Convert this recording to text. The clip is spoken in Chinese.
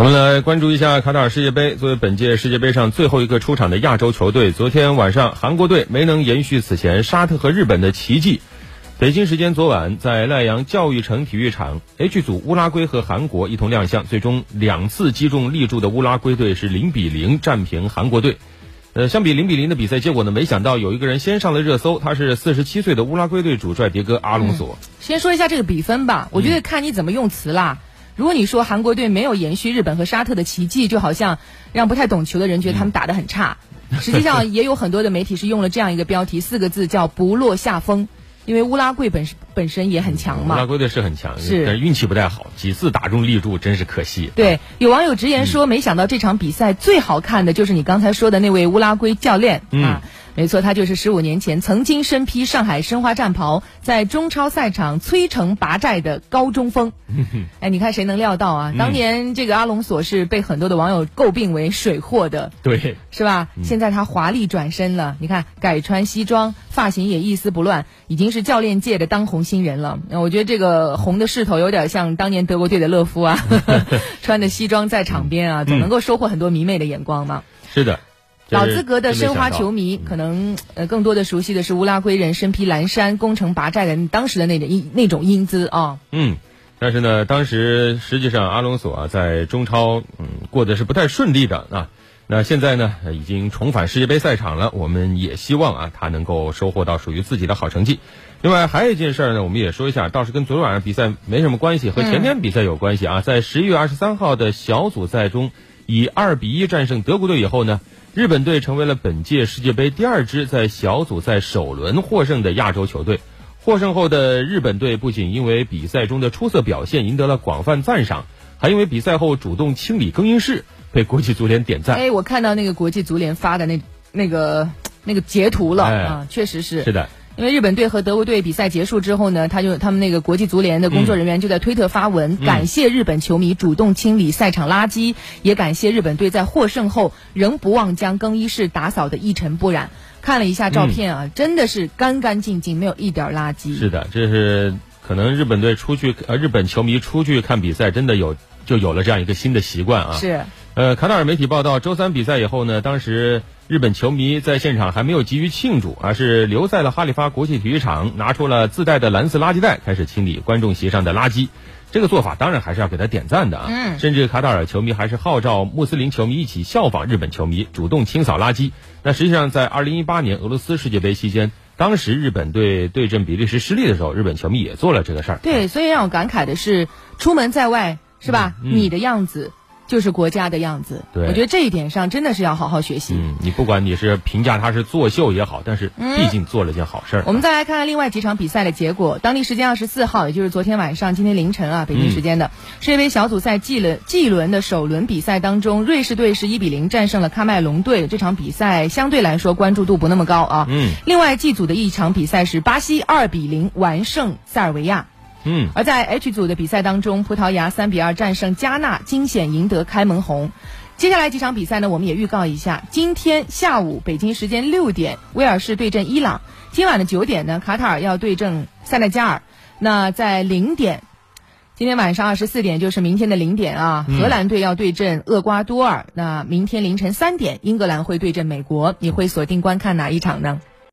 我们来关注一下卡塔尔世界杯。作为本届世界杯上最后一个出场的亚洲球队，昨天晚上韩国队没能延续此前沙特和日本的奇迹。北京时间昨晚，在赖阳教育城体育场，H 组乌拉圭和韩国一同亮相，最终两次击中立柱的乌拉圭队是零比零战平韩国队。呃，相比零比零的比赛结果呢，没想到有一个人先上了热搜，他是四十七岁的乌拉圭队主帅迭戈阿隆索。先说一下这个比分吧，我觉得看你怎么用词啦。如果你说韩国队没有延续日本和沙特的奇迹，就好像让不太懂球的人觉得他们打得很差。实际上，也有很多的媒体是用了这样一个标题，四个字叫“不落下风”。因为乌拉圭本身本身也很强嘛，乌拉圭队是很强，是但是运气不太好，几次打中立柱，真是可惜。对，有网友直言说，没想到这场比赛最好看的就是你刚才说的那位乌拉圭教练啊。没错，他就是十五年前曾经身披上海申花战袍，在中超赛场摧城拔寨的高中锋。哎，你看谁能料到啊？当年这个阿隆索是被很多的网友诟病为水货的，对，是吧？现在他华丽转身了，你看改穿西装，发型也一丝不乱，已经是教练界的当红新人了。我觉得这个红的势头有点像当年德国队的勒夫啊，穿的西装在场边啊，总能够收获很多迷妹的眼光嘛。是的。老资格的申花球迷可能呃更多的熟悉的是乌拉圭人身披蓝衫攻城拔寨的当时的那种英那种英姿啊。嗯，但是呢，当时实际上阿隆索啊在中超嗯过得是不太顺利的啊。那现在呢已经重返世界杯赛场了，我们也希望啊他能够收获到属于自己的好成绩。另外还有一件事呢，我们也说一下，倒是跟昨天晚上比赛没什么关系，和前天比赛有关系啊。在十一月二十三号的小组赛中，以二比一战胜德国队以后呢。日本队成为了本届世界杯第二支在小组赛首轮获胜的亚洲球队。获胜后的日本队不仅因为比赛中的出色表现赢得了广泛赞赏，还因为比赛后主动清理更衣室被国际足联点赞。哎，我看到那个国际足联发的那那个那个截图了啊，确实是。是的。因为日本队和德国队比赛结束之后呢，他就他们那个国际足联的工作人员就在推特发文，感谢日本球迷主动清理赛场垃圾，也感谢日本队在获胜后仍不忘将更衣室打扫的一尘不染。看了一下照片啊，真的是干干净净，没有一点垃圾。是的，这是可能日本队出去呃，日本球迷出去看比赛，真的有就有了这样一个新的习惯啊。是。呃，卡塔尔媒体报道，周三比赛以后呢，当时。日本球迷在现场还没有急于庆祝，而是留在了哈利发国际体育场，拿出了自带的蓝色垃圾袋，开始清理观众席上的垃圾。这个做法当然还是要给他点赞的啊！嗯，甚至卡塔尔球迷还是号召穆斯林球迷一起效仿日本球迷，主动清扫垃圾。那实际上，在二零一八年俄罗斯世界杯期间，当时日本队对阵比利时失利的时候，日本球迷也做了这个事儿。对，所以让我感慨的是，出门在外是吧？你的样子。就是国家的样子，对，我觉得这一点上真的是要好好学习。嗯，你不管你是评价他是作秀也好，但是毕竟做了件好事儿。我们再来看看另外几场比赛的结果。当地时间二十四号，也就是昨天晚上，今天凌晨啊，北京时间的世界杯小组赛 G 轮 G 轮的首轮比赛当中，瑞士队是一比零战胜了喀麦隆队。这场比赛相对来说关注度不那么高啊。嗯。另外 G 组的一场比赛是巴西二比零完胜塞尔维亚。嗯，而在 H 组的比赛当中，葡萄牙三比二战胜加纳，惊险赢得开门红。接下来几场比赛呢？我们也预告一下，今天下午北京时间六点，威尔士对阵伊朗；今晚的九点呢，卡塔尔要对阵塞内加尔。那在零点，今天晚上二十四点就是明天的零点啊，荷兰队要对阵厄瓜多尔。那明天凌晨三点，英格兰会对阵美国，你会锁定观看哪一场呢？